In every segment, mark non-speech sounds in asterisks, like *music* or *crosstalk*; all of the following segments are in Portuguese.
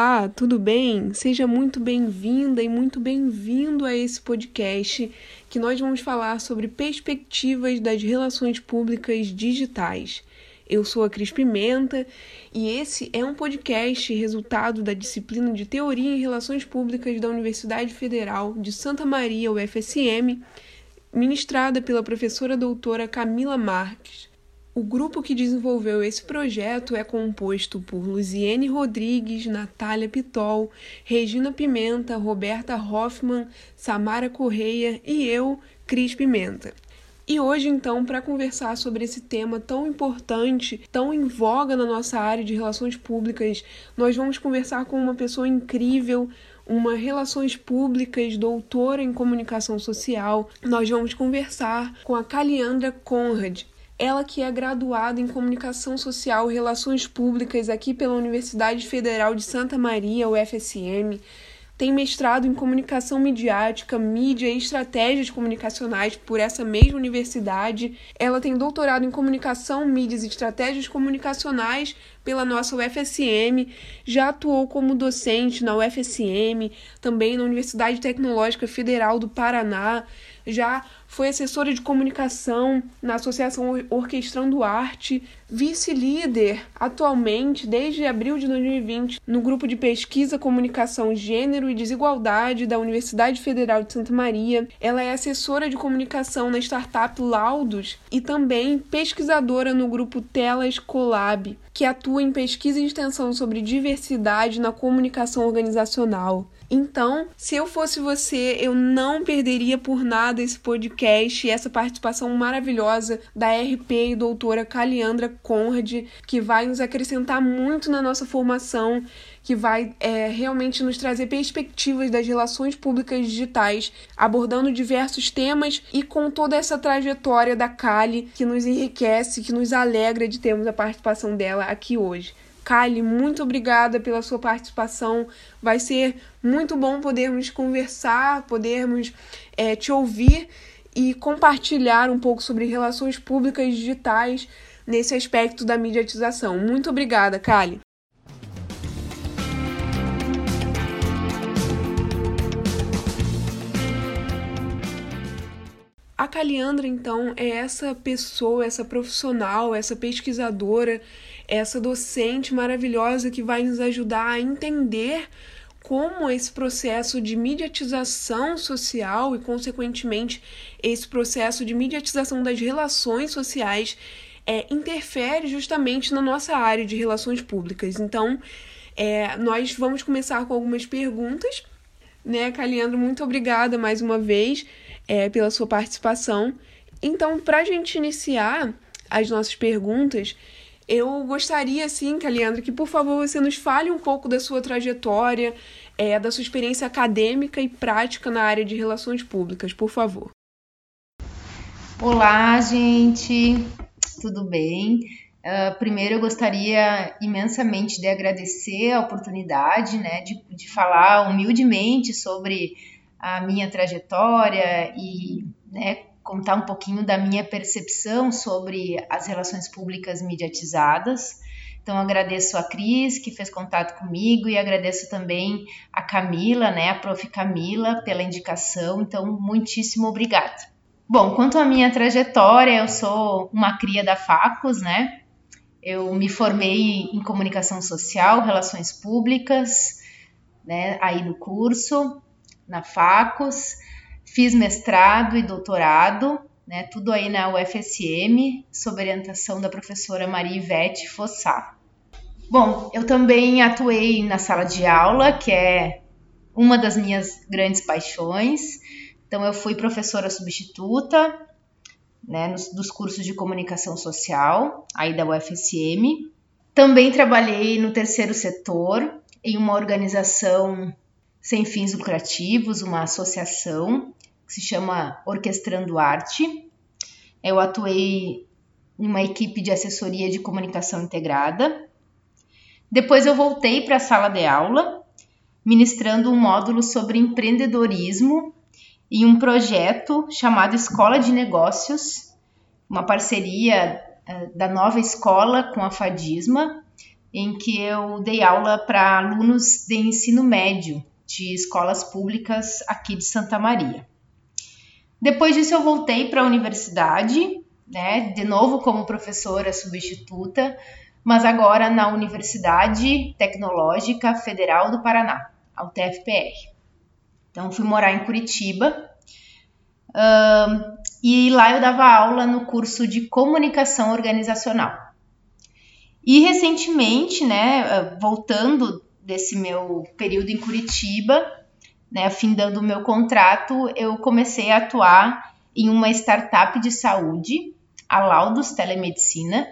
Olá, tudo bem? Seja muito bem-vinda e muito bem-vindo a esse podcast que nós vamos falar sobre perspectivas das relações públicas digitais. Eu sou a Cris Pimenta e esse é um podcast resultado da disciplina de Teoria em Relações Públicas da Universidade Federal de Santa Maria, UFSM, ministrada pela professora doutora Camila Marques. O grupo que desenvolveu esse projeto é composto por Luziene Rodrigues, Natália Pitol, Regina Pimenta, Roberta Hoffman, Samara Correia e eu, Cris Pimenta. E hoje, então, para conversar sobre esse tema tão importante, tão em voga na nossa área de relações públicas, nós vamos conversar com uma pessoa incrível, uma relações públicas, doutora em comunicação social. Nós vamos conversar com a Caliandra Conrad. Ela que é graduada em Comunicação Social e Relações Públicas aqui pela Universidade Federal de Santa Maria, UFSM, tem mestrado em Comunicação Midiática, Mídia e Estratégias Comunicacionais por essa mesma universidade. Ela tem doutorado em Comunicação, Mídias e Estratégias Comunicacionais pela nossa UFSM, já atuou como docente na UFSM, também na Universidade Tecnológica Federal do Paraná, já foi assessora de comunicação na Associação Orquestrando Arte, vice-líder atualmente desde abril de 2020 no grupo de pesquisa Comunicação, Gênero e Desigualdade da Universidade Federal de Santa Maria. Ela é assessora de comunicação na startup Laudos e também pesquisadora no grupo Telas Colab, que atua em pesquisa e extensão sobre diversidade na comunicação organizacional. Então, se eu fosse você, eu não perderia por nada esse podcast e essa participação maravilhosa da RP e doutora Caliandra Conrad, que vai nos acrescentar muito na nossa formação, que vai é, realmente nos trazer perspectivas das relações públicas digitais, abordando diversos temas e com toda essa trajetória da Cali que nos enriquece, que nos alegra de termos a participação dela aqui hoje. Kylie, muito obrigada pela sua participação. Vai ser muito bom podermos conversar, podermos é, te ouvir e compartilhar um pouco sobre relações públicas digitais nesse aspecto da mediatização. Muito obrigada, Kylie. A Caliandra, então, é essa pessoa, essa profissional, essa pesquisadora essa docente maravilhosa que vai nos ajudar a entender como esse processo de mediatização social e, consequentemente, esse processo de mediatização das relações sociais é, interfere justamente na nossa área de relações públicas. Então, é, nós vamos começar com algumas perguntas. Né, Caliandro, muito obrigada mais uma vez é, pela sua participação. Então, para a gente iniciar as nossas perguntas, eu gostaria, sim, Caliandra, que por favor você nos fale um pouco da sua trajetória, é, da sua experiência acadêmica e prática na área de relações públicas, por favor. Olá, gente, tudo bem? Uh, primeiro, eu gostaria imensamente de agradecer a oportunidade né, de, de falar humildemente sobre a minha trajetória e né, contar um pouquinho da minha percepção sobre as relações públicas mediatizadas. Então agradeço a Cris que fez contato comigo e agradeço também a Camila, né, a Prof Camila pela indicação. Então muitíssimo obrigada. Bom, quanto à minha trajetória, eu sou uma cria da Facos, né? Eu me formei em comunicação social, relações públicas, né, aí no curso na Facos. Fiz mestrado e doutorado, né, tudo aí na UFSM, sob orientação da professora Maria Ivete Fossá. Bom, eu também atuei na sala de aula, que é uma das minhas grandes paixões. Então, eu fui professora substituta né, nos, dos cursos de comunicação social, aí da UFSM. Também trabalhei no terceiro setor, em uma organização sem fins lucrativos, uma associação que se chama Orquestrando Arte. Eu atuei em uma equipe de assessoria de comunicação integrada. Depois eu voltei para a sala de aula, ministrando um módulo sobre empreendedorismo e um projeto chamado Escola de Negócios, uma parceria uh, da nova escola com a Fadisma, em que eu dei aula para alunos de ensino médio de escolas públicas aqui de Santa Maria. Depois disso, eu voltei para a universidade, né, de novo como professora substituta, mas agora na Universidade Tecnológica Federal do Paraná, a UTFPR. Então, fui morar em Curitiba uh, e lá eu dava aula no curso de comunicação organizacional. E recentemente, né, voltando desse meu período em Curitiba, né, findando o meu contrato, eu comecei a atuar em uma startup de saúde, a Laudos Telemedicina,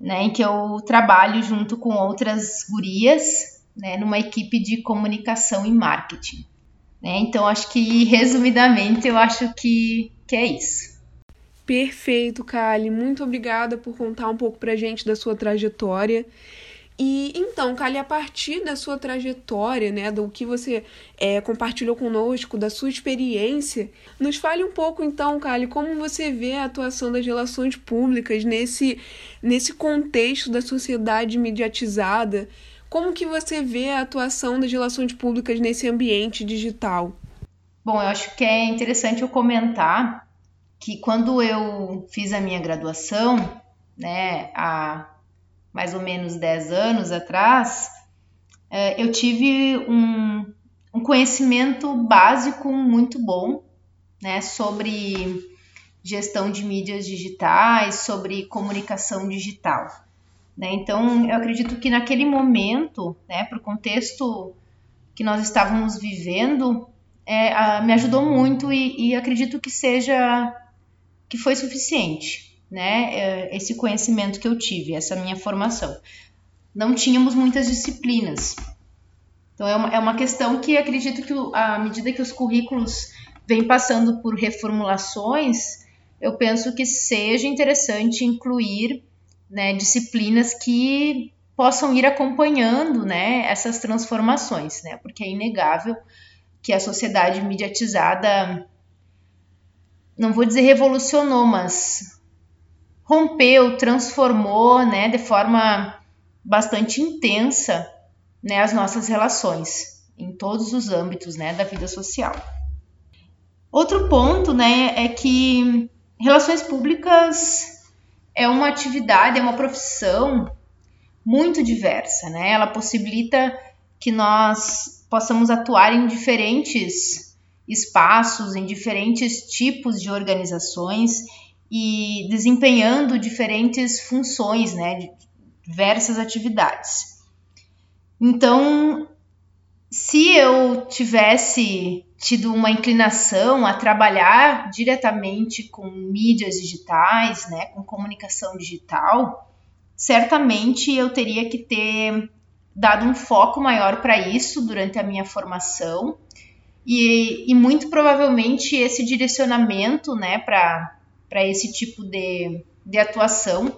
né, em que eu trabalho junto com outras gurias, né, numa equipe de comunicação e marketing. Né? Então, acho que, resumidamente, eu acho que, que é isso. Perfeito, Kali. Muito obrigada por contar um pouco pra gente da sua trajetória. E então, Kali, a partir da sua trajetória, né, do que você é, compartilhou conosco, da sua experiência, nos fale um pouco então, Kali, como você vê a atuação das relações públicas nesse, nesse contexto da sociedade mediatizada. Como que você vê a atuação das relações públicas nesse ambiente digital? Bom, eu acho que é interessante eu comentar que quando eu fiz a minha graduação, né, a mais ou menos 10 anos atrás, é, eu tive um, um conhecimento básico muito bom né, sobre gestão de mídias digitais, sobre comunicação digital. Né? Então, eu acredito que naquele momento, né, para o contexto que nós estávamos vivendo, é, a, me ajudou muito e, e acredito que seja que foi suficiente né, é, esse conhecimento que eu tive, essa minha formação. Não tínhamos muitas disciplinas. Então, é uma, é uma questão que acredito que, à medida que os currículos vêm passando por reformulações, eu penso que seja interessante incluir né, disciplinas que possam ir acompanhando né, essas transformações, né, porque é inegável que a sociedade mediatizada, não vou dizer revolucionou, mas rompeu, transformou, né, de forma bastante intensa, né, as nossas relações em todos os âmbitos, né, da vida social. Outro ponto, né, é que relações públicas é uma atividade, é uma profissão muito diversa, né? Ela possibilita que nós possamos atuar em diferentes espaços, em diferentes tipos de organizações e desempenhando diferentes funções, né, diversas atividades. Então, se eu tivesse tido uma inclinação a trabalhar diretamente com mídias digitais, né, com comunicação digital, certamente eu teria que ter dado um foco maior para isso durante a minha formação e, e muito provavelmente esse direcionamento, né, para para esse tipo de, de atuação,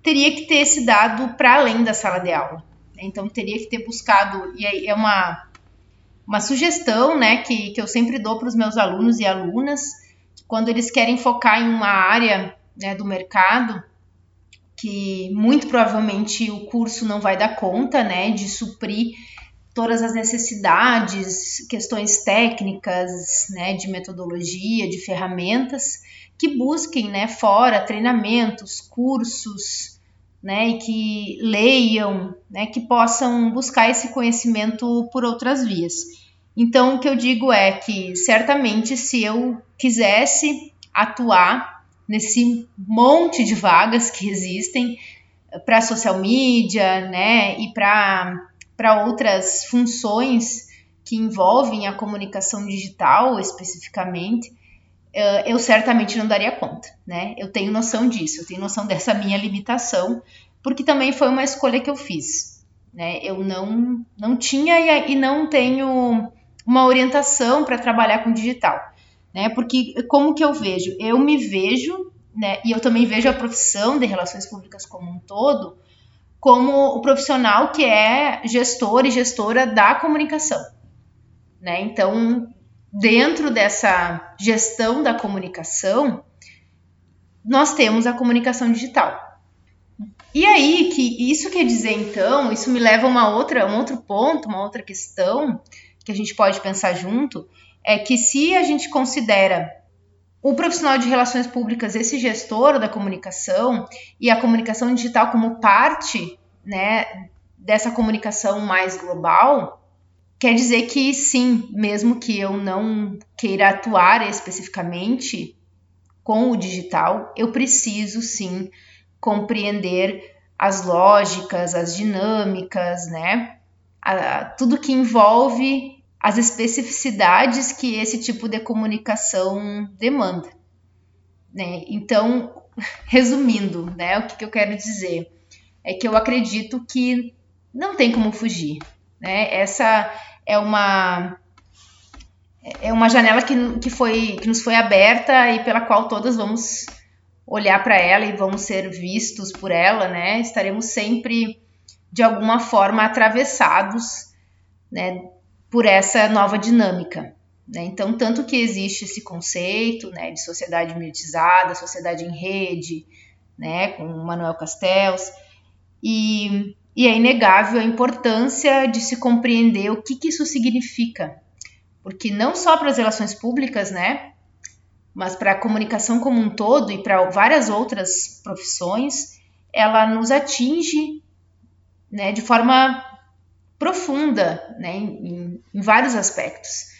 teria que ter se dado para além da sala de aula. Então, teria que ter buscado, e é uma, uma sugestão né, que, que eu sempre dou para os meus alunos e alunas, quando eles querem focar em uma área né, do mercado, que muito provavelmente o curso não vai dar conta né, de suprir todas as necessidades, questões técnicas, né, de metodologia, de ferramentas, que busquem, né, fora treinamentos, cursos, né, e que leiam, né, que possam buscar esse conhecimento por outras vias. Então, o que eu digo é que certamente se eu quisesse atuar nesse monte de vagas que existem para social media, né, e para para outras funções que envolvem a comunicação digital especificamente, eu certamente não daria conta, né? Eu tenho noção disso, eu tenho noção *laughs* dessa minha limitação, porque também foi uma escolha que eu fiz, né? Eu não, não tinha e não tenho uma orientação para trabalhar com digital, né? Porque como que eu vejo? Eu me vejo, né? E eu também vejo a profissão de relações públicas como um todo como o profissional que é gestor e gestora da comunicação, né? Então, dentro dessa gestão da comunicação, nós temos a comunicação digital. e aí, que isso quer dizer então, isso me leva a uma outra, um outro ponto, uma outra questão que a gente pode pensar junto, é que se a gente considera o profissional de relações públicas esse gestor da comunicação e a comunicação digital como parte, né, dessa comunicação mais global, quer dizer que sim, mesmo que eu não queira atuar especificamente com o digital, eu preciso sim compreender as lógicas, as dinâmicas, né? A, tudo que envolve as especificidades que esse tipo de comunicação demanda. Né? Então, *laughs* resumindo, né, o que, que eu quero dizer é que eu acredito que não tem como fugir. Né? Essa é uma é uma janela que, que, foi, que nos foi aberta e pela qual todas vamos olhar para ela e vamos ser vistos por ela, né? Estaremos sempre de alguma forma atravessados, né, por essa nova dinâmica. Né? Então, tanto que existe esse conceito né, de sociedade mediatizada, sociedade em rede, né, com Manuel Castells, e, e é inegável a importância de se compreender o que, que isso significa, porque não só para as relações públicas, né, mas para a comunicação como um todo e para várias outras profissões, ela nos atinge né, de forma profunda né, em, em vários aspectos.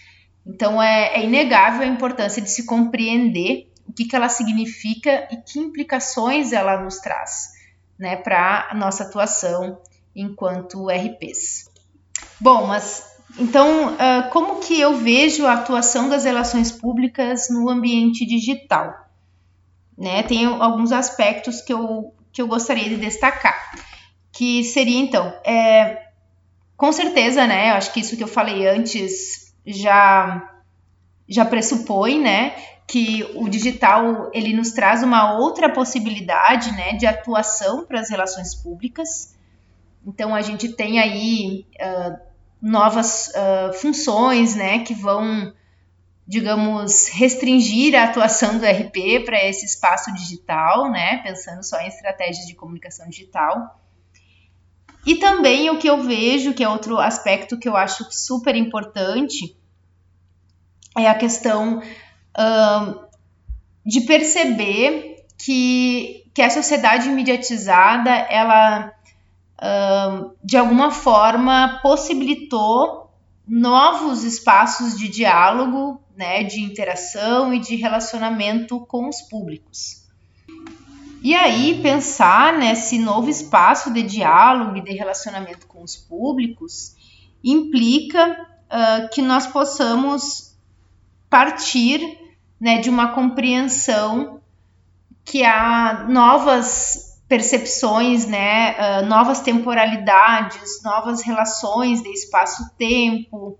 Então é, é, inegável a importância de se compreender o que, que ela significa e que implicações ela nos traz né, para a nossa atuação enquanto RPs. Bom, mas então, uh, como que eu vejo a atuação das relações públicas no ambiente digital? Né, tem alguns aspectos que eu, que eu gostaria de destacar, que seria, então, é, com certeza, né, eu acho que isso que eu falei antes já, já pressupõe, né, que o digital, ele nos traz uma outra possibilidade, né, de atuação para as relações públicas, então, a gente tem aí... Uh, novas uh, funções, né, que vão, digamos, restringir a atuação do RP para esse espaço digital, né, pensando só em estratégias de comunicação digital. E também o que eu vejo, que é outro aspecto que eu acho super importante, é a questão de perceber que, que a sociedade mediatizada, ela de alguma forma, possibilitou novos espaços de diálogo, né, de interação e de relacionamento com os públicos. E aí, pensar nesse novo espaço de diálogo e de relacionamento com os públicos implica uh, que nós possamos partir né, de uma compreensão que há novas percepções, né, uh, novas temporalidades, novas relações de espaço-tempo,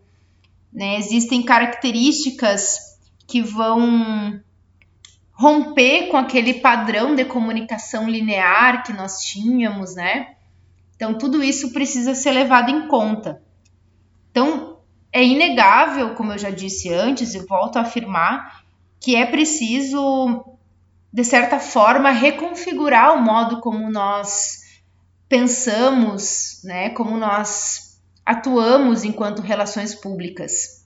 né, existem características que vão romper com aquele padrão de comunicação linear que nós tínhamos, né? Então tudo isso precisa ser levado em conta. Então é inegável, como eu já disse antes, e volto a afirmar, que é preciso de certa forma, reconfigurar o modo como nós pensamos, né, como nós atuamos enquanto relações públicas.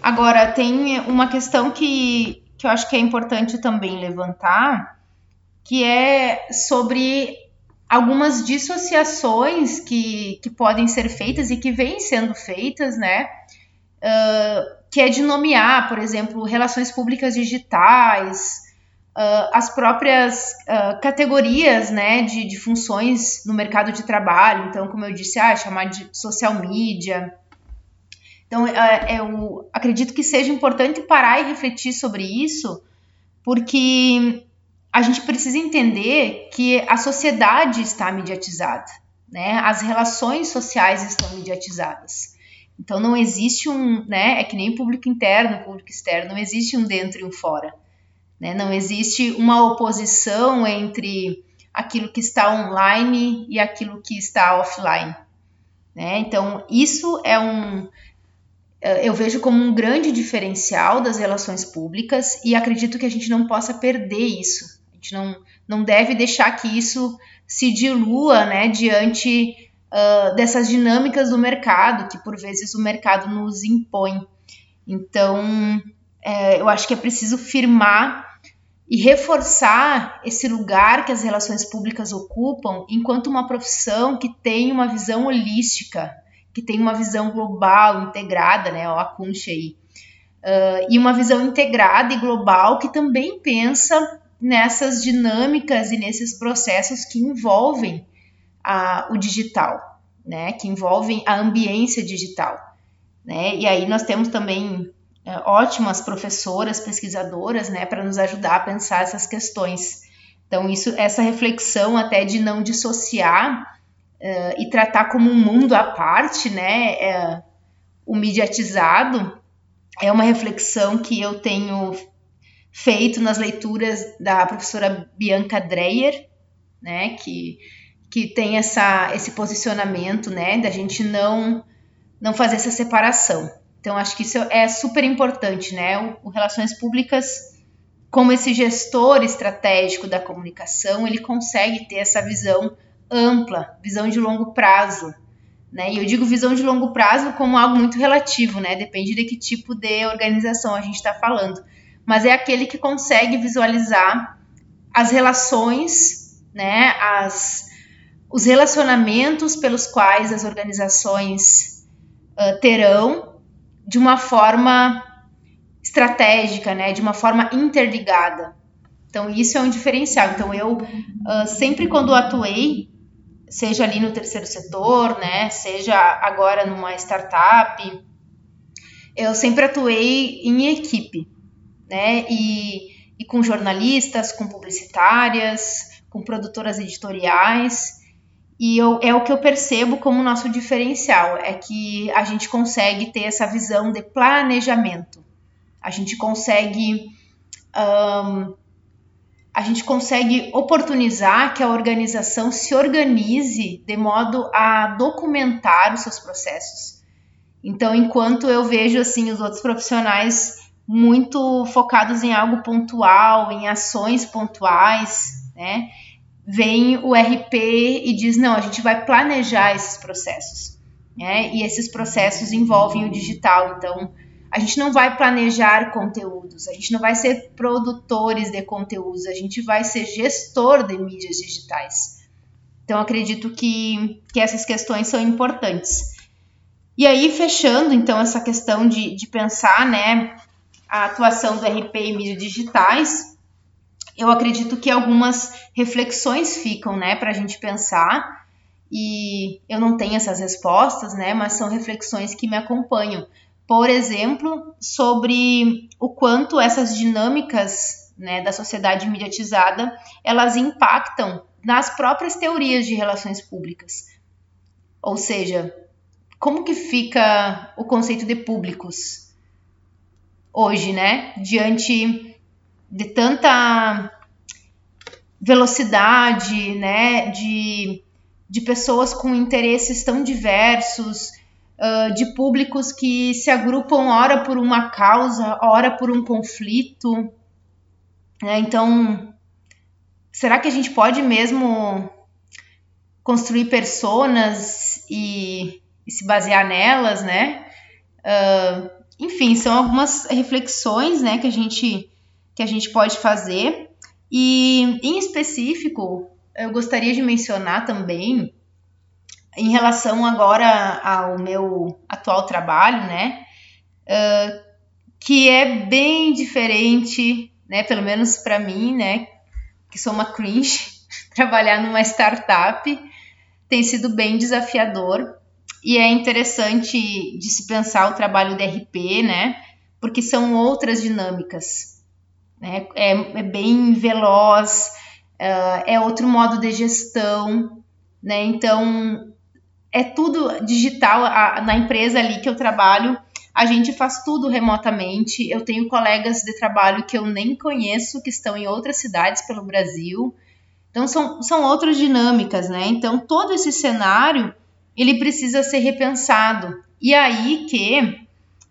Agora, tem uma questão que, que eu acho que é importante também levantar, que é sobre algumas dissociações que, que podem ser feitas e que vêm sendo feitas, né? Uh, que é de nomear, por exemplo, relações públicas digitais, uh, as próprias uh, categorias né, de, de, funções no mercado de trabalho. Então, como eu disse, ah, chamar de social media. Então, eu acredito que seja importante parar e refletir sobre isso, porque a gente precisa entender que a sociedade está mediatizada, né? As relações sociais estão mediatizadas. Então não existe um, né? É que nem público interno, público externo, não existe um dentro e um fora. Né? Não existe uma oposição entre aquilo que está online e aquilo que está offline. Né? Então, isso é um. Eu vejo como um grande diferencial das relações públicas e acredito que a gente não possa perder isso. A gente não, não deve deixar que isso se dilua, né, diante uh, dessas dinâmicas do mercado, que por vezes o mercado nos impõe. Então, é, eu acho que é preciso firmar e reforçar esse lugar que as relações públicas ocupam enquanto uma profissão que tem uma visão holística, que tem uma visão global, integrada, né, o Akunche aí, uh, e uma visão integrada e global que também pensa nessas dinâmicas e nesses processos que envolvem a, o digital, né, que envolvem a ambiência digital. Né? E aí nós temos também é, ótimas professoras, pesquisadoras, né, para nos ajudar a pensar essas questões. Então, isso, essa reflexão até de não dissociar uh, e tratar como um mundo à parte, né, é, o mediatizado, é uma reflexão que eu tenho feito nas leituras da professora Bianca Dreyer, né, que, que tem essa, esse posicionamento, né, da gente não, não fazer essa separação. Então, acho que isso é super importante, né? O, o Relações Públicas, como esse gestor estratégico da comunicação, ele consegue ter essa visão ampla, visão de longo prazo. Né? E eu digo visão de longo prazo como algo muito relativo, né? Depende de que tipo de organização a gente está falando. Mas é aquele que consegue visualizar as relações, né? As, os relacionamentos pelos quais as organizações uh, terão de uma forma estratégica, né, de uma forma interligada. Então, isso é um diferencial. Então, eu uh, sempre quando atuei, seja ali no terceiro setor, né, seja agora numa startup, eu sempre atuei em equipe, né, e, e com jornalistas, com publicitárias, com produtoras editoriais, e eu, é o que eu percebo como nosso diferencial, é que a gente consegue ter essa visão de planejamento. A gente consegue um, a gente consegue oportunizar que a organização se organize de modo a documentar os seus processos. Então, enquanto eu vejo assim os outros profissionais muito focados em algo pontual, em ações pontuais, né? Vem o RP e diz: não, a gente vai planejar esses processos. Né? E esses processos envolvem o digital. Então, a gente não vai planejar conteúdos, a gente não vai ser produtores de conteúdos, a gente vai ser gestor de mídias digitais. Então, acredito que, que essas questões são importantes. E aí, fechando, então, essa questão de, de pensar né, a atuação do RP em mídias digitais, eu acredito que algumas reflexões ficam, né, para a gente pensar. E eu não tenho essas respostas, né, mas são reflexões que me acompanham. Por exemplo, sobre o quanto essas dinâmicas né, da sociedade mediatizada elas impactam nas próprias teorias de relações públicas. Ou seja, como que fica o conceito de públicos hoje, né? Diante de tanta velocidade, né, de, de pessoas com interesses tão diversos, uh, de públicos que se agrupam ora por uma causa, ora por um conflito. Né? Então, será que a gente pode mesmo construir personas e, e se basear nelas, né? Uh, enfim, são algumas reflexões, né, que a gente que a gente pode fazer. E, em específico, eu gostaria de mencionar também, em relação agora ao meu atual trabalho, né, uh, que é bem diferente, né, pelo menos para mim, né, que sou uma cringe, *laughs* trabalhar numa startup tem sido bem desafiador e é interessante de se pensar o trabalho de RP, né, porque são outras dinâmicas né? é, é bem veloz, uh, é outro modo de gestão, né? Então é tudo digital. A, na empresa ali que eu trabalho, a gente faz tudo remotamente. Eu tenho colegas de trabalho que eu nem conheço, que estão em outras cidades pelo Brasil. Então são, são outras dinâmicas, né? Então todo esse cenário ele precisa ser repensado. E aí que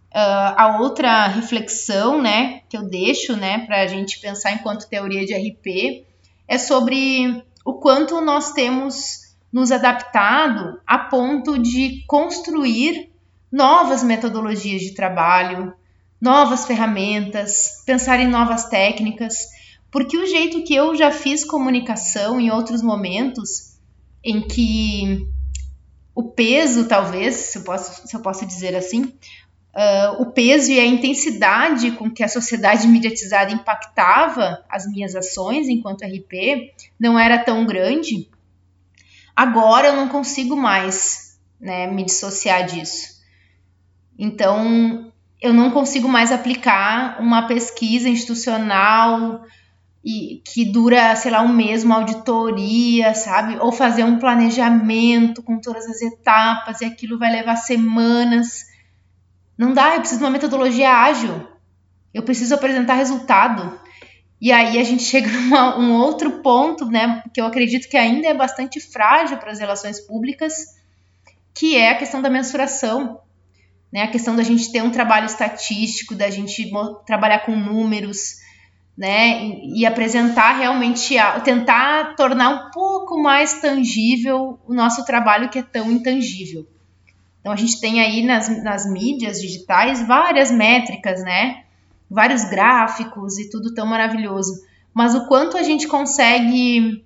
Uh, a outra reflexão, né, que eu deixo, né, para a gente pensar enquanto teoria de RP, é sobre o quanto nós temos nos adaptado a ponto de construir novas metodologias de trabalho, novas ferramentas, pensar em novas técnicas, porque o jeito que eu já fiz comunicação em outros momentos, em que o peso, talvez, se eu posso, se eu posso dizer assim, uh, o peso e a intensidade com que a sociedade mediatizada impactava as minhas ações enquanto RP não era tão grande. Agora eu não consigo mais né, me dissociar disso. Então, eu não consigo mais aplicar uma pesquisa institucional e que dura, sei lá, um mês, uma auditoria, sabe? Ou fazer um planejamento com todas as etapas e aquilo vai levar semanas. Não dá, eu preciso de uma metodologia ágil. Eu preciso apresentar resultado. E aí a gente *laughs* chega a um outro ponto, né, que eu acredito que ainda é bastante frágil para as relações públicas, que é a questão da mensuração, né, a questão da gente ter um trabalho estatístico, da gente trabalhar com números, né? E, e apresentar realmente, tentar tornar um pouco mais tangível o nosso trabalho que é tão intangível. Então a gente tem aí nas, nas mídias digitais várias métricas, né? Vários gráficos e tudo tão maravilhoso. Mas o quanto a gente consegue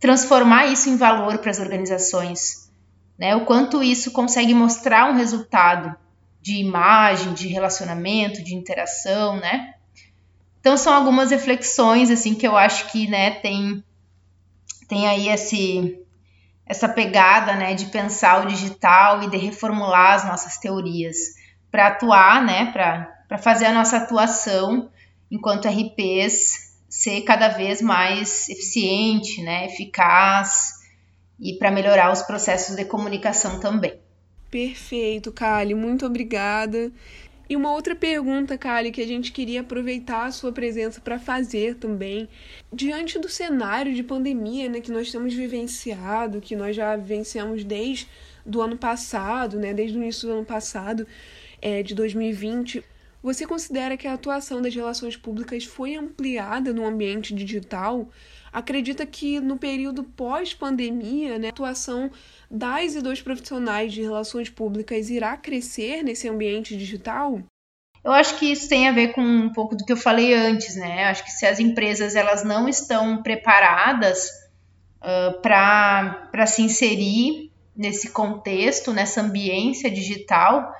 transformar isso em valor para as organizações, né? O quanto isso consegue mostrar um resultado de imagem, de relacionamento, de interação, né? Então são algumas reflexões assim que eu acho que, né, tem tem aí esse essa pegada, né, de pensar o digital e de reformular as nossas teorias para atuar, né, para fazer a nossa atuação enquanto RPs ser cada vez mais eficiente, né, eficaz e para melhorar os processos de comunicação também. Perfeito, Kali, muito obrigada. E uma outra pergunta, Kali, que a gente queria aproveitar a sua presença para fazer também. Diante do cenário de pandemia né, que nós temos vivenciado, que nós já vivenciamos desde do ano passado, né, desde o início do ano passado, é, de 2020, você considera que a atuação das relações públicas foi ampliada no ambiente digital? Acredita que no período pós-pandemia, né, a atuação das e dos profissionais de relações públicas irá crescer nesse ambiente digital? Eu acho que isso tem a ver com um pouco do que eu falei antes, né? Acho que se as empresas elas não estão preparadas uh, para se inserir nesse contexto, nessa ambiência digital,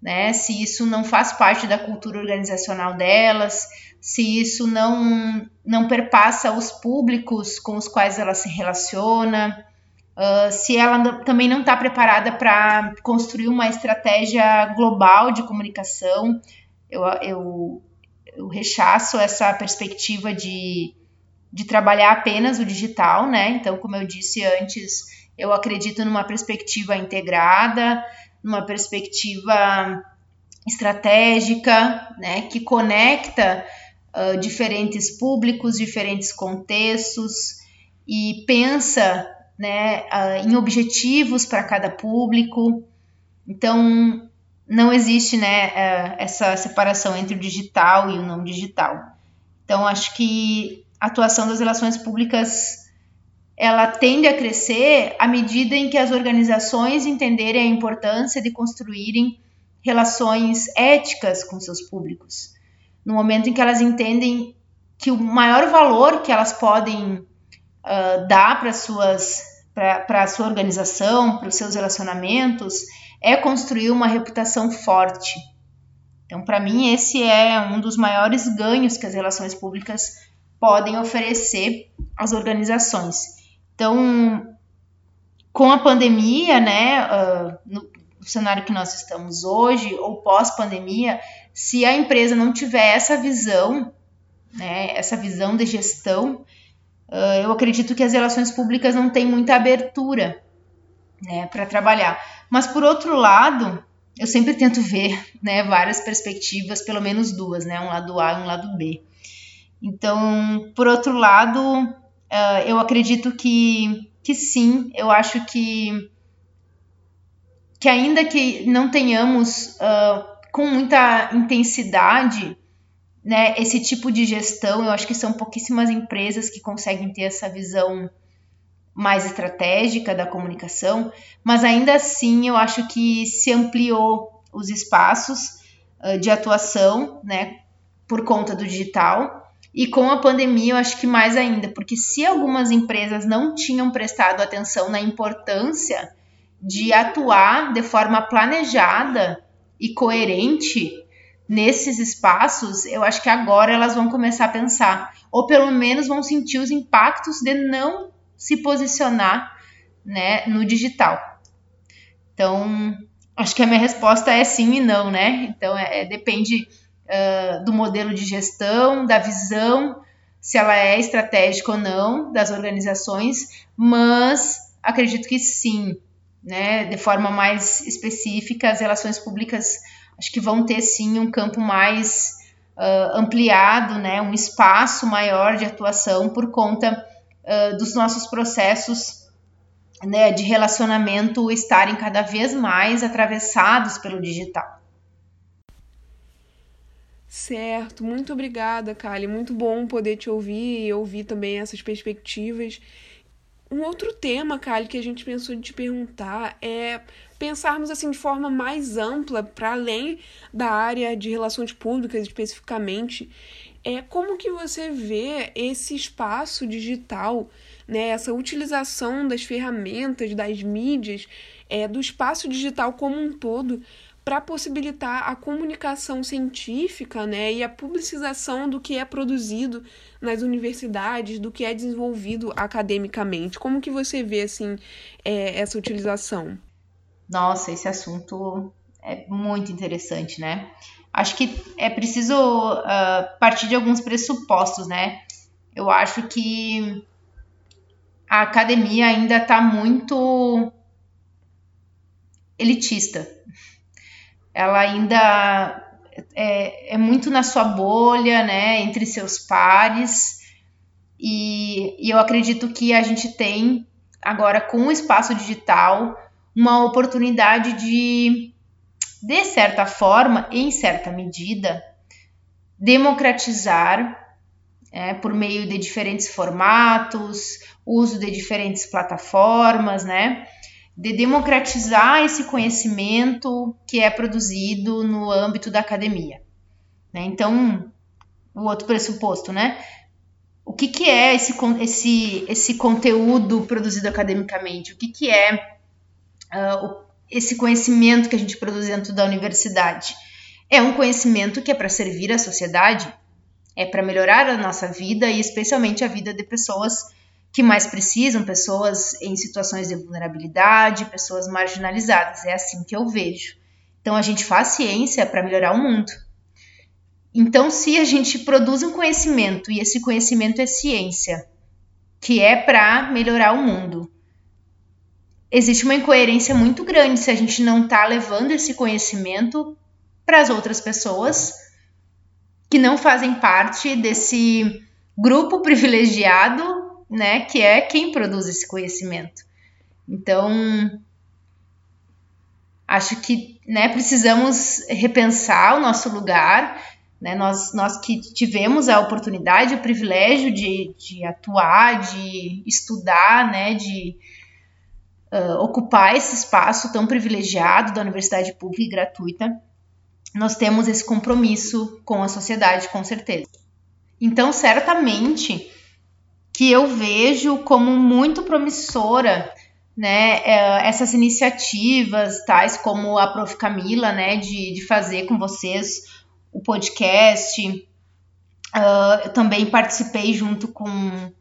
né? Se isso não faz parte da cultura organizacional delas, se isso não não perpassa os públicos com os quais ela se relaciona, Uh, se ela também não está preparada para construir uma estratégia global de comunicação, eu, eu, eu rechaço essa perspectiva de, de trabalhar apenas o digital, né? Então, como eu disse antes, eu acredito numa perspectiva integrada, numa perspectiva estratégica, né, que conecta uh, diferentes públicos, diferentes contextos e pensa né, uh, em objetivos para cada público. Então, não existe né, uh, essa separação entre o digital e o não digital. Então, acho que a atuação das relações públicas ela tende a crescer à medida em que as organizações entenderem a importância de construírem relações éticas com seus públicos. No momento em que elas entendem que o maior valor que elas podem uh, dar para suas para a sua organização, para os seus relacionamentos, é construir uma reputação forte. Então, para mim, esse é um dos maiores ganhos que as relações públicas podem oferecer às organizações. Então, com a pandemia, né, no, no cenário que nós estamos hoje, ou pós-pandemia, se a empresa não tiver essa visão, né, essa visão de gestão, uh, eu acredito que as relações públicas não têm muita abertura né, para trabalhar. Mas, por outro lado, eu sempre tento ver né, várias perspectivas, pelo menos duas, né, um lado A e um lado B. Então, por outro lado, uh, eu acredito que, que sim, eu acho que, que ainda que não tenhamos uh, com muita intensidade né, esse tipo de gestão. Eu acho que são pouquíssimas empresas que conseguem ter essa visão mais estratégica da comunicação, mas ainda assim eu acho que se ampliou os espaços uh, de atuação, né, por conta do digital. E com a pandemia, eu acho que mais ainda, porque se algumas empresas não tinham prestado atenção na importância de atuar de forma planejada e coerente nesses espaços, eu acho que agora elas vão começar a pensar, ou pelo menos vão sentir os impactos de não se posicionar né, no digital. Então, acho que a minha resposta é sim e não, né? Então, é, é depende uh, do modelo de gestão, da visão, se ela é estratégica ou não das organizações, mas acredito que sim, né? De forma mais específica, as relações públicas acho que vão ter sim um campo mais uh, ampliado, né? Um espaço maior de atuação por conta uh, dos nossos processos né, de relacionamento estarem cada vez mais atravessados pelo digital. Certo, muito obrigada, Kali. Muito bom poder te ouvir e ouvir também essas perspectivas. Um outro tema, Kali, que a gente pensou de te perguntar é pensarmos assim de forma mais ampla, para além da área de relações públicas especificamente, é como que você vê esse espaço digital, né, essa utilização das ferramentas, das mídias, é, do espaço digital como um todo para possibilitar a comunicação científica né, e a publicização do que é produzido nas universidades, do que é desenvolvido academicamente. Como que você vê assim é, essa utilização? Nossa, esse assunto é muito interessante, né? Acho que é preciso uh, partir de alguns pressupostos, né? Eu acho que a academia ainda está muito elitista ela ainda é, é, muito na sua bolha, né, entre seus pares, e, e eu acredito que a gente tem agora com o espaço digital uma oportunidade de, de certa forma, em certa medida, democratizar é, por meio de diferentes formatos, uso de diferentes plataformas, né? De democratizar esse conhecimento que é produzido no âmbito da academia. Né? Então, o outro pressuposto, né? O que, que é esse, esse, esse conteúdo produzido academicamente? O que, que é uh, esse conhecimento que a gente produz dentro da universidade? É um conhecimento que é para servir a sociedade, é para melhorar a nossa vida e especialmente a vida de pessoas que mais precisam, pessoas em situações de vulnerabilidade, pessoas marginalizadas. É assim que eu vejo. Então a gente faz ciência para melhorar o mundo. Então, se a gente produz um conhecimento e esse conhecimento é ciência, que é para melhorar o mundo, existe uma incoerência muito grande se a gente não está levando esse conhecimento para as outras pessoas que não fazem parte desse grupo privilegiado né, que é quem produz esse conhecimento. Então, acho que né, precisamos repensar o nosso lugar. Né, nós, nós que tivemos a oportunidade, o privilégio de, de atuar, de estudar, né, de uh, ocupar esse espaço tão privilegiado da universidade pública e gratuita, nós temos esse compromisso com a sociedade, com certeza. Então, certamente, que eu vejo como muito promissora, né, é, essas iniciativas, tais como a Prof. Camila, né, de, de fazer com vocês o podcast. Uh, eu também participei junto com,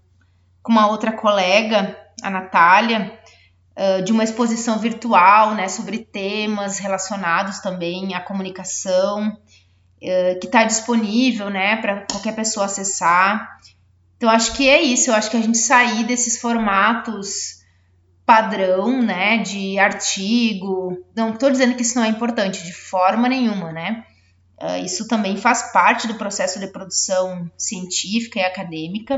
com uma outra colega, a Natália, uh, de uma exposição virtual, né, sobre temas relacionados também à comunicação, uh, que está disponível, né, para qualquer pessoa acessar. Então, acho que é isso. Eu acho que a gente sair desses formatos padrão, né, de artigo. Não estou dizendo que isso não é importante, de forma nenhuma, né? Uh, isso também faz parte do processo de produção científica e acadêmica,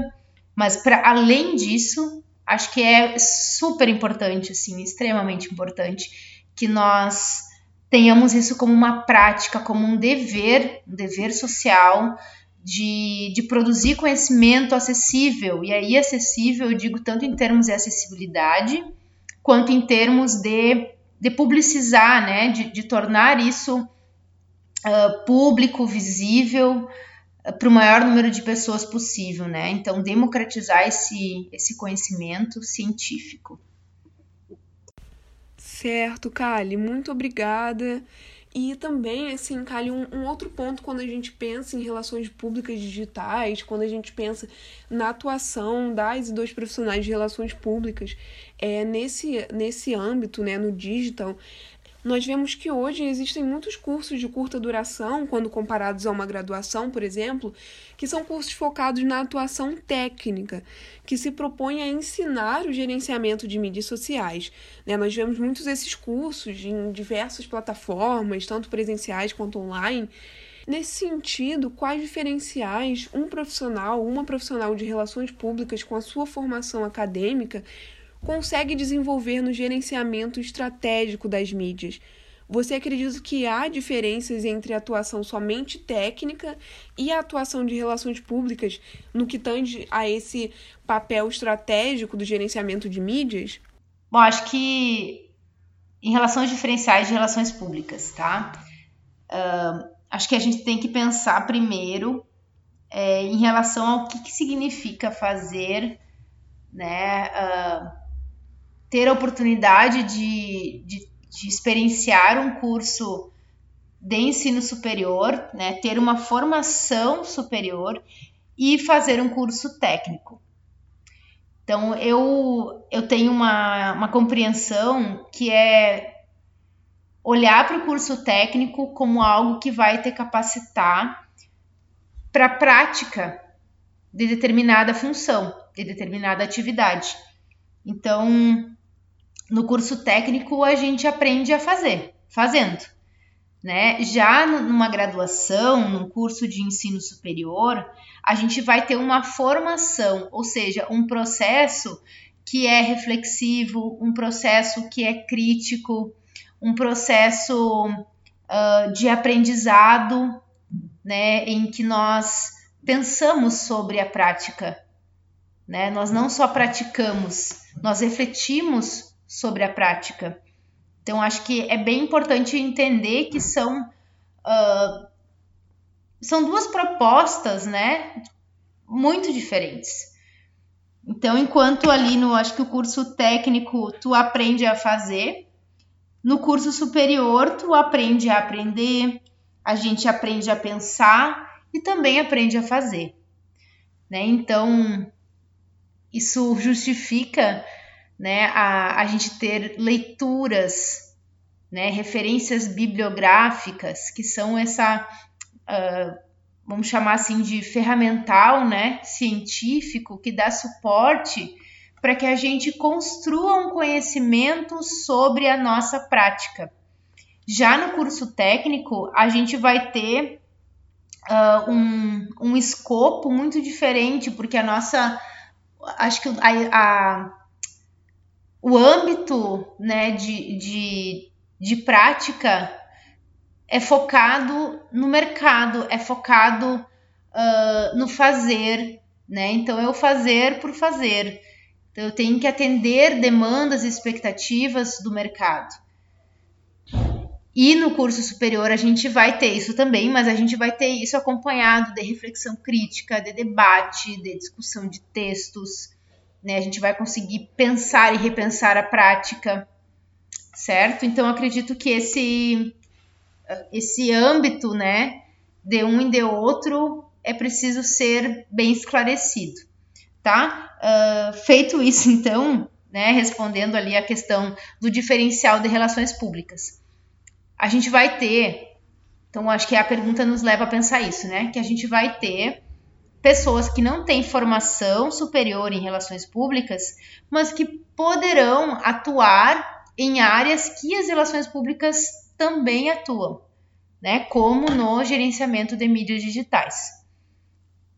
mas para além disso, acho que é super importante, assim, extremamente importante, que nós tenhamos isso como uma prática, como um dever, um dever social, de, de produzir conhecimento acessível. E aí, acessível, eu digo tanto em termos de acessibilidade, quanto em termos de, de publicizar, né? De, de tornar isso uh, público, visível uh, para o maior número de pessoas possível, né? Então, democratizar esse, esse conhecimento científico. Certo, Kali, muito obrigada. E também, assim, Kali, um, um, outro ponto quando a gente pensa em relações públicas digitais, quando a gente pensa na atuação das e dos profissionais de relações públicas é, nesse, nesse âmbito, né, no digital, nós vemos que hoje existem muitos cursos de curta duração, quando comparados a uma graduação, por exemplo, que são cursos focados na atuação técnica, que se propõem a ensinar o gerenciamento de mídias sociais. Né? Nós vemos muitos desses cursos em diversas plataformas, tanto presenciais quanto online. Nesse sentido, quais diferenciais um profissional, uma profissional de relações públicas com a sua formação acadêmica consegue desenvolver no gerenciamento estratégico das mídias. Você acredita que há diferenças entre a atuação somente técnica e a atuação de relações públicas no que tange a esse papel estratégico do gerenciamento de mídias? Bom, acho que em relação aos diferenciais de relações públicas, tá? Uh, acho que a gente tem que pensar primeiro é, em relação ao que, que significa fazer, né? Uh, ter a oportunidade de, de, de experienciar um curso de ensino superior, né, ter uma formação superior e fazer um curso técnico. Então, eu, eu tenho uma, uma compreensão que é olhar para o curso técnico como algo que vai te capacitar para a prática de determinada função, de determinada atividade. Então, no curso técnico a gente aprende a fazer, fazendo. Né? Já numa graduação, num curso de ensino superior, a gente vai ter uma formação, ou seja, um processo que é reflexivo, um processo que é crítico, um processo uh, de aprendizado, né, em que nós pensamos sobre a prática. Né? Nós não só praticamos, nós refletimos sobre a prática. Então, acho que é bem importante entender que são, uh, são duas propostas, né? Muito diferentes. Então, enquanto ali no, acho que o curso técnico tu aprende a fazer, no curso superior tu aprende a aprender, a gente aprende a pensar e também aprende a fazer. Né? Então, isso justifica né, a, a gente ter leituras, né, referências bibliográficas, que são essa, uh, vamos chamar assim, de ferramental né, científico que dá suporte para que a gente construa um conhecimento sobre a nossa prática. Já no curso técnico, a gente vai ter uh, um, um escopo muito diferente, porque a nossa. Acho que a, a o âmbito né, de, de, de prática é focado no mercado, é focado uh, no fazer, né? Então, é o fazer por fazer. Então, eu tenho que atender demandas e expectativas do mercado. E no curso superior a gente vai ter isso também, mas a gente vai ter isso acompanhado de reflexão crítica, de debate, de discussão de textos, né? A gente vai conseguir pensar e repensar a prática, certo? Então acredito que esse esse âmbito, né, de um e de outro é preciso ser bem esclarecido, tá? Uh, feito isso, então, né, respondendo ali a questão do diferencial de relações públicas, a gente vai ter, então acho que a pergunta nos leva a pensar isso, né, que a gente vai ter pessoas que não têm formação superior em relações públicas, mas que poderão atuar em áreas que as relações públicas também atuam, né? Como no gerenciamento de mídias digitais.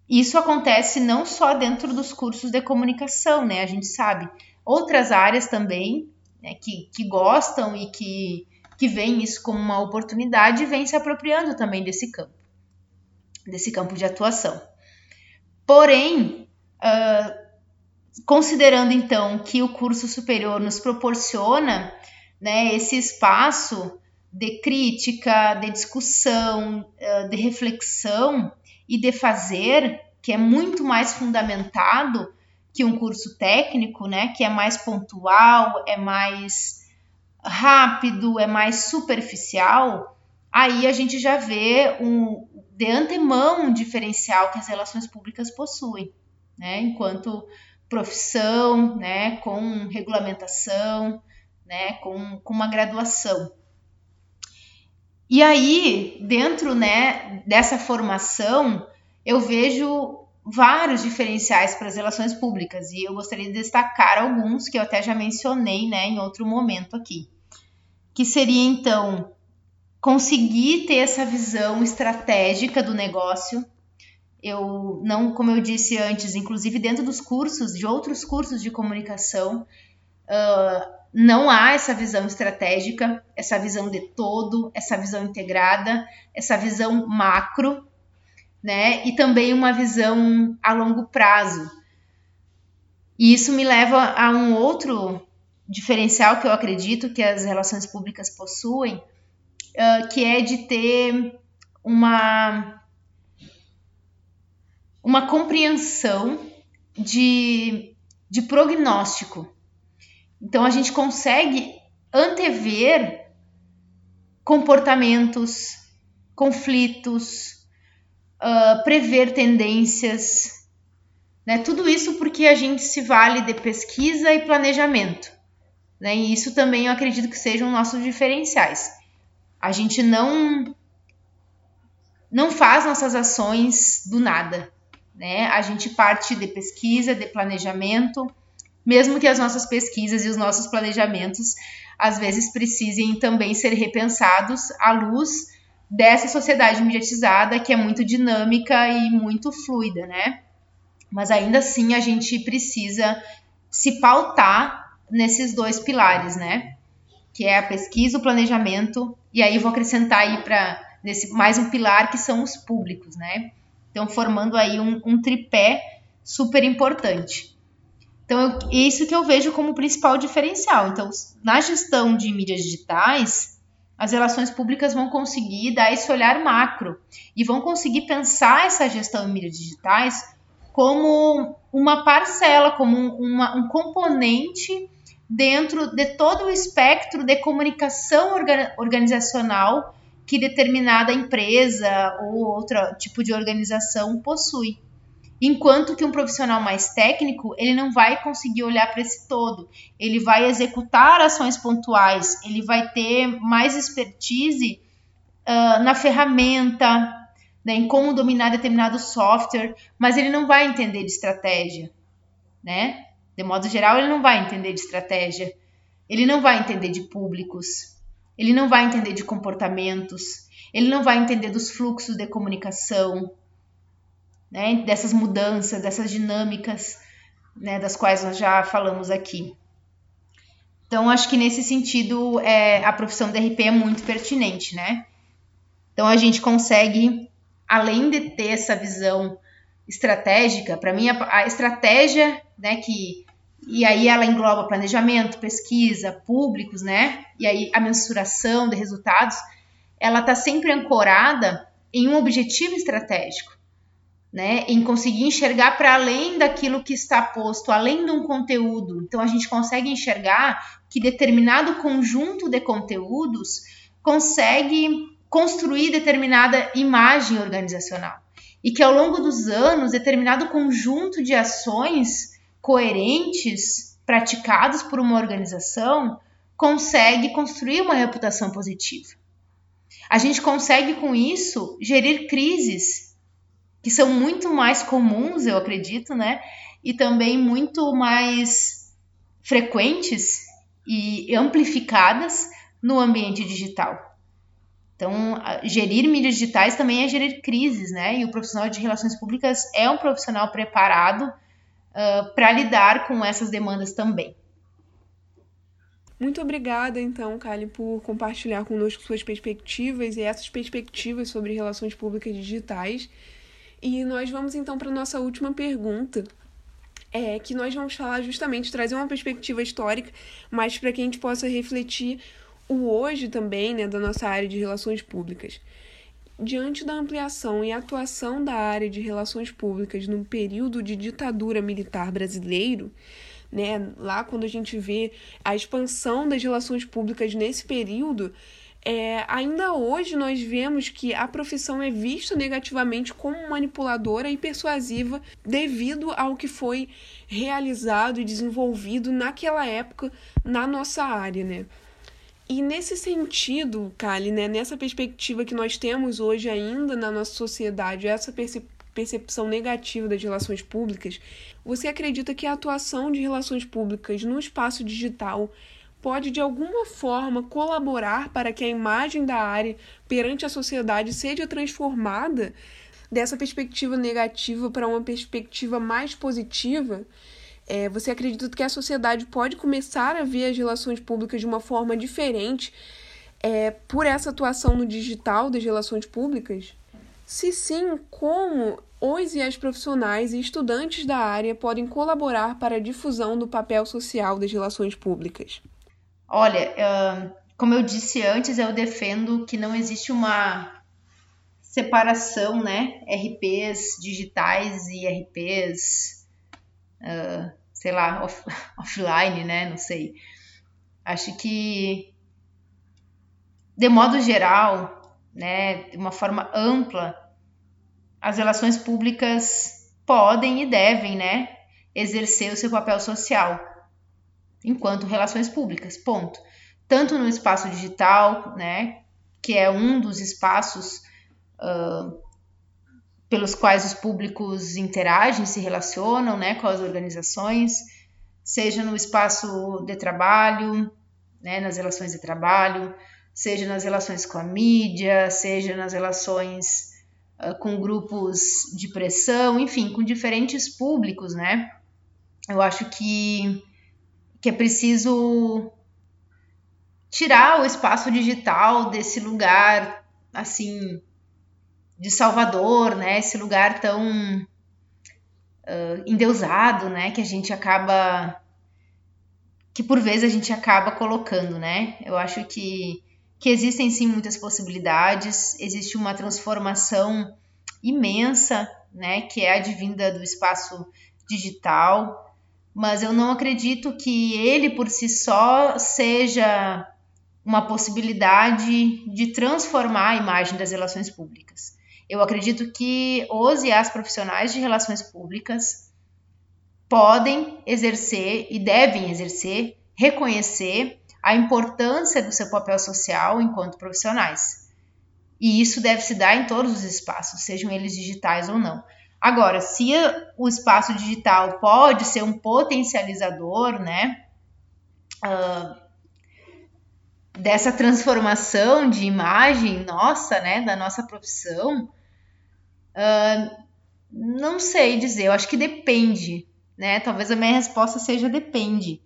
Isso acontece não só dentro dos cursos de comunicação, né? A gente sabe outras áreas também né, que, que gostam e que, que veem isso como uma oportunidade vêm se apropriando também desse campo. desse campo de atuação. Porém, uh, considerando então que o curso superior nos proporciona né, esse espaço de crítica, de discussão, uh, de reflexão e de fazer, que é muito mais fundamentado que um curso técnico, né, que é mais pontual, é mais rápido, é mais superficial, aí a gente já vê um de antemão um diferencial que as relações públicas possuem, né, enquanto profissão, né, com regulamentação, né, com, com uma graduação. E aí, dentro, né, dessa formação, eu vejo vários diferenciais para as relações públicas. E eu gostaria de destacar alguns que eu até já mencionei, né, em outro momento aqui, que seria então conseguir ter essa visão estratégica do negócio. Eu não, como eu disse antes, inclusive dentro dos cursos, de outros cursos de comunicação, uh, não há essa visão estratégica, essa visão de todo, essa visão integrada, essa visão macro né? E também uma visão a longo prazo. E isso me leva a um outro diferencial que eu acredito que as relações públicas possuem, que é de ter uma uma compreensão de, de prognóstico. Então a gente consegue antever comportamentos, conflitos, uh, prever tendências, né? Tudo isso porque a gente se vale de pesquisa e planejamento, né? E isso também eu acredito que sejam nossos diferenciais. A gente não não faz nossas ações do nada, né? A gente parte de pesquisa, de planejamento, mesmo que as nossas pesquisas e os nossos planejamentos às vezes precisem também ser repensados à luz dessa sociedade mediatizada que é muito dinâmica e muito fluida, né? Mas ainda assim a gente precisa se pautar nesses dois pilares, né? Que é a pesquisa, o planejamento, e aí vou acrescentar aí para nesse mais um pilar que são os públicos, né? Então formando aí um, um tripé super importante. Então, eu, isso que eu vejo como principal diferencial. Então, na gestão de mídias digitais, as relações públicas vão conseguir dar esse olhar macro e vão conseguir pensar essa gestão em mídias digitais como uma parcela, como uma, um componente dentro de todo o espectro de comunicação organizacional que determinada empresa ou outro tipo de organização possui. Enquanto que um profissional mais técnico, ele não vai conseguir olhar para esse todo. Ele vai executar ações pontuais, ele vai ter mais expertise uh, na ferramenta, né, em como dominar determinado software, mas ele não vai entender de estratégia, né? De modo geral, ele não vai entender de estratégia. Ele não vai entender de públicos. Ele não vai entender de comportamentos. Ele não vai entender dos fluxos de comunicação né, dessas mudanças, dessas dinâmicas, né, das quais nós já falamos aqui. Então, acho que nesse sentido, é, a profissão de RP é muito pertinente, né? Então, a gente consegue, além de ter essa visão estratégica, para mim, a, a, estratégia, né, que, e aí ela engloba planejamento, pesquisa, públicos, né, e aí a mensuração de resultados, ela está sempre ancorada em um objetivo estratégico né, em conseguir enxergar para além daquilo que está posto, além de um conteúdo. Então a gente consegue enxergar que determinado conjunto de conteúdos consegue construir determinada imagem organizacional e que ao longo dos anos determinado conjunto de ações coerentes praticados por uma organização consegue construir uma reputação positiva. A gente consegue com isso gerir crises que são muito mais comuns, eu acredito, né? E também muito mais frequentes e amplificadas no ambiente digital. Então, gerir mídias digitais também é gerir crises, né? E o profissional de relações públicas é um profissional preparado uh, para lidar com essas demandas também. Muito obrigada, então, Kali, por compartilhar conosco suas perspectivas e essas perspectivas sobre relações públicas digitais. E nós vamos então para nossa última pergunta, é que nós vamos falar justamente trazer uma perspectiva histórica, mas para que a gente possa refletir o hoje também, né, da nossa área de relações públicas. Diante da ampliação e atuação da área de relações públicas no período de ditadura militar brasileiro, né, lá quando a gente vê a expansão das relações públicas nesse período, é, ainda hoje nós vemos que a profissão é vista negativamente como manipuladora e persuasiva devido ao que foi realizado e desenvolvido naquela época na nossa área, né? E nesse sentido, Kali, né, nessa perspectiva que nós temos hoje ainda na nossa sociedade, essa percepção negativa das relações públicas, você acredita que a atuação de relações públicas no espaço digital pode de alguma forma colaborar para que a imagem da área perante a sociedade seja transformada dessa perspectiva negativa para uma perspectiva mais positiva? É, você acredita que a sociedade pode começar a ver as relações públicas de uma forma diferente é, por essa atuação no digital das relações públicas? Se sim, como os e as profissionais e estudantes da área podem colaborar para a difusão do papel social das relações públicas? Olha, como eu disse antes, eu defendo que não existe uma separação, né? RPs digitais e RPs, uh, sei lá, off *laughs* offline, né? Não sei. Acho que, de modo geral, né, de uma forma ampla, as relações públicas podem e devem, né, exercer o seu papel social enquanto relações públicas, ponto. Tanto no espaço digital, né, que é um dos espaços uh, pelos quais os públicos interagem, se relacionam, né, com as organizações, seja no espaço de trabalho, né, nas relações de trabalho, seja nas relações com a mídia, seja nas relações uh, com grupos de pressão, enfim, com diferentes públicos, né? Eu acho que que é preciso tirar o espaço digital desse lugar assim de Salvador, né? Esse lugar tão uh, endeusado, né? Que a gente acaba que por vezes a gente acaba colocando, né? Eu acho que que existem sim muitas possibilidades, existe uma transformação imensa, né? Que é advinda do espaço digital mas eu não acredito que ele por si só seja uma possibilidade de transformar a imagem das relações públicas. Eu acredito que os e as profissionais de relações públicas podem exercer e devem exercer, reconhecer a importância do seu papel social enquanto profissionais. E isso deve se dar em todos os espaços, sejam eles digitais ou não. Agora, se o espaço digital pode ser um potencializador, né, uh, dessa transformação de imagem nossa, né, da nossa profissão, uh, não sei dizer, eu acho que depende, né, talvez a minha resposta seja depende,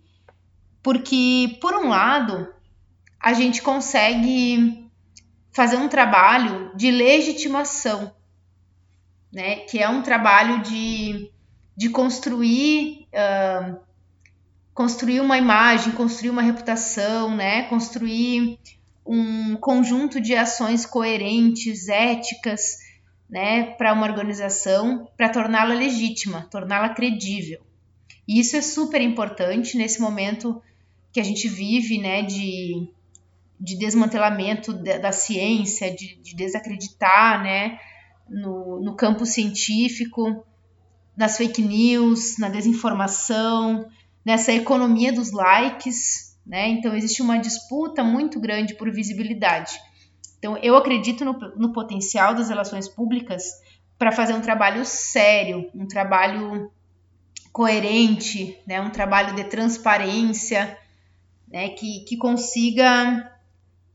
porque, por um lado, a gente consegue fazer um trabalho de legitimação né? Que é um trabalho de, de construir uh, construir uma imagem, construir uma reputação, né? Construir um conjunto de ações coerentes, éticas, né, para uma organização, para torná-la legítima, torná-la credível. E isso é super importante nesse momento que a gente vive, né, de, de desmantelamento da, da ciência, de, de desacreditar, né, no, no campo científico, nas fake news, na desinformação, nessa economia dos likes, né? Então existe uma disputa muito grande por visibilidade. Então eu acredito no, no potencial das relações públicas para fazer um trabalho sério, um trabalho coerente, né? Um trabalho de transparência, né? Que, que consiga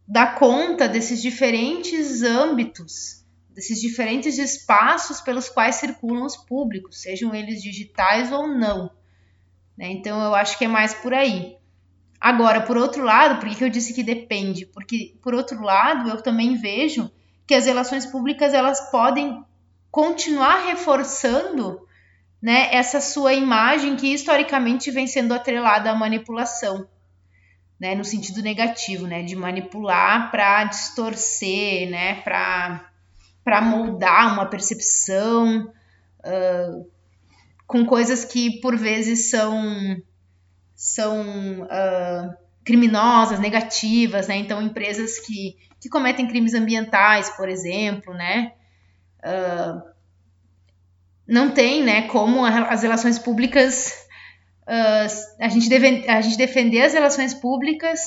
dar conta desses diferentes âmbitos desses diferentes espaços pelos quais circulam os públicos, sejam eles digitais ou não. Né? Então eu acho que é mais por aí. Agora, por outro lado, por que eu disse que depende? Porque, por outro lado, eu também vejo que as relações públicas elas podem continuar reforçando né, essa sua imagem que historicamente vem sendo atrelada à manipulação, né, no sentido negativo, né, de manipular para distorcer, né, para moldar uma percepção uh, com coisas que por vezes são são uh, criminosas, negativas, né? Então empresas que, que cometem crimes ambientais, por exemplo, né? Uh, não tem, né, como as relações públicas, uh, a, gente deve, a gente defender as relações públicas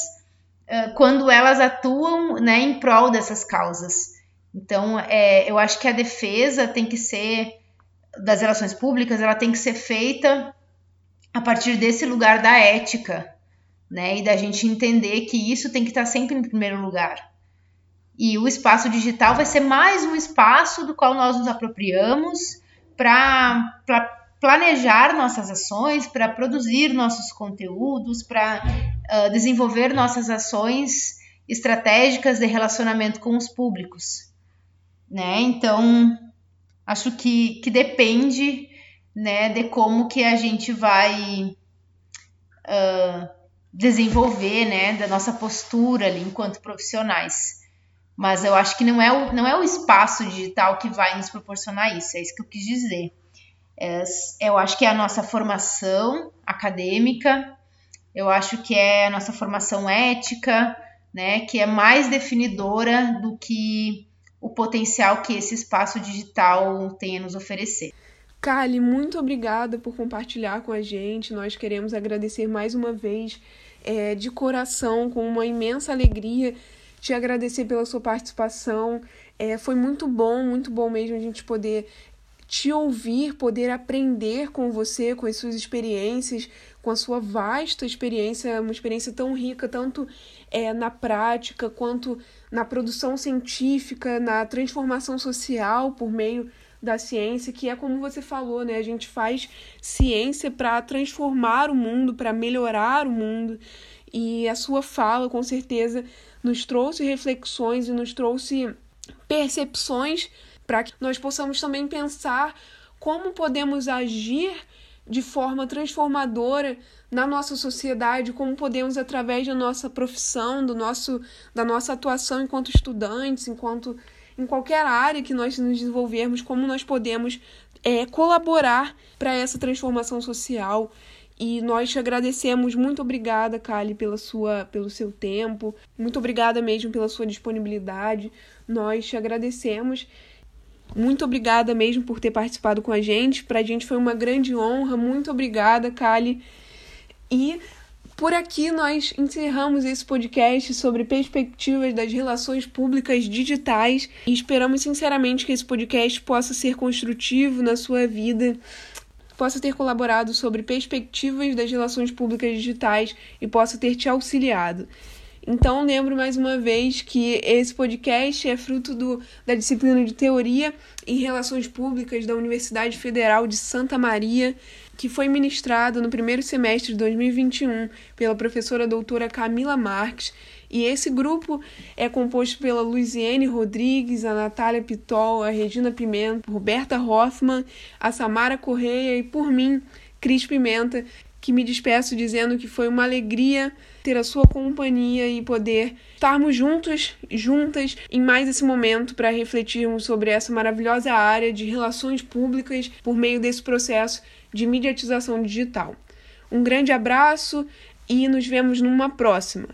quando elas atuam, né, em prol dessas causas. Então, é, eu acho que a defesa tem que ser, das relações públicas, ela tem que ser feita a partir desse lugar da ética, né, e da gente entender que isso tem que estar sempre em primeiro lugar. E o espaço digital vai ser mais um espaço do qual nós nos apropriamos para planejar nossas ações, para produzir nossos conteúdos, para uh, desenvolver nossas ações estratégicas de relacionamento com os públicos. Né? Então, acho que, que depende né, de como que a gente vai uh, desenvolver né, da nossa postura ali enquanto profissionais. Mas eu acho que não é o, não é o espaço digital que vai nos proporcionar isso, é isso que eu quis dizer. É, eu acho que é a nossa formação acadêmica, eu acho que é a nossa formação ética, né, que é mais definidora do que o potencial que esse espaço digital tem a nos oferecer. Kali, muito obrigada por compartilhar com a gente. Nós queremos agradecer mais uma vez, é, de coração, com uma imensa alegria te agradecer pela sua participação. É, foi muito bom, muito bom mesmo a gente poder te ouvir, poder aprender com você, com as suas experiências, com a sua vasta experiência, uma experiência tão rica, tanto é, na prática quanto na produção científica, na transformação social por meio da ciência, que é como você falou, né? A gente faz ciência para transformar o mundo, para melhorar o mundo. E a sua fala, com certeza, nos trouxe reflexões e nos trouxe percepções para que nós possamos também pensar como podemos agir de forma transformadora na nossa sociedade, como podemos através da nossa profissão, do nosso da nossa atuação enquanto estudantes, enquanto em qualquer área que nós nos desenvolvermos, como nós podemos é, colaborar para essa transformação social e nós te agradecemos. Muito obrigada, Kali, pela sua, pelo seu tempo. Muito obrigada mesmo pela sua disponibilidade. Nós te agradecemos. Muito obrigada mesmo por ter participado com a gente. Para a gente foi uma grande honra. Muito obrigada, Kali. E por aqui nós encerramos esse podcast sobre perspectivas das relações públicas digitais e esperamos sinceramente que esse podcast possa ser construtivo na sua vida possa ter colaborado sobre perspectivas das relações públicas digitais e possa ter te auxiliado. Então, lembro mais uma vez que esse podcast é fruto do, da disciplina de Teoria em Relações Públicas da Universidade Federal de Santa Maria, que foi ministrado no primeiro semestre de 2021 pela professora doutora Camila Marques. E esse grupo é composto pela Luiziane Rodrigues, a Natália Pitol, a Regina Pimenta, Roberta Hoffman, a Samara Correia e por mim, Cris Pimenta, que me despeço dizendo que foi uma alegria ter a sua companhia e poder estarmos juntos, juntas, em mais esse momento para refletirmos sobre essa maravilhosa área de relações públicas por meio desse processo de mediatização digital. Um grande abraço e nos vemos numa próxima.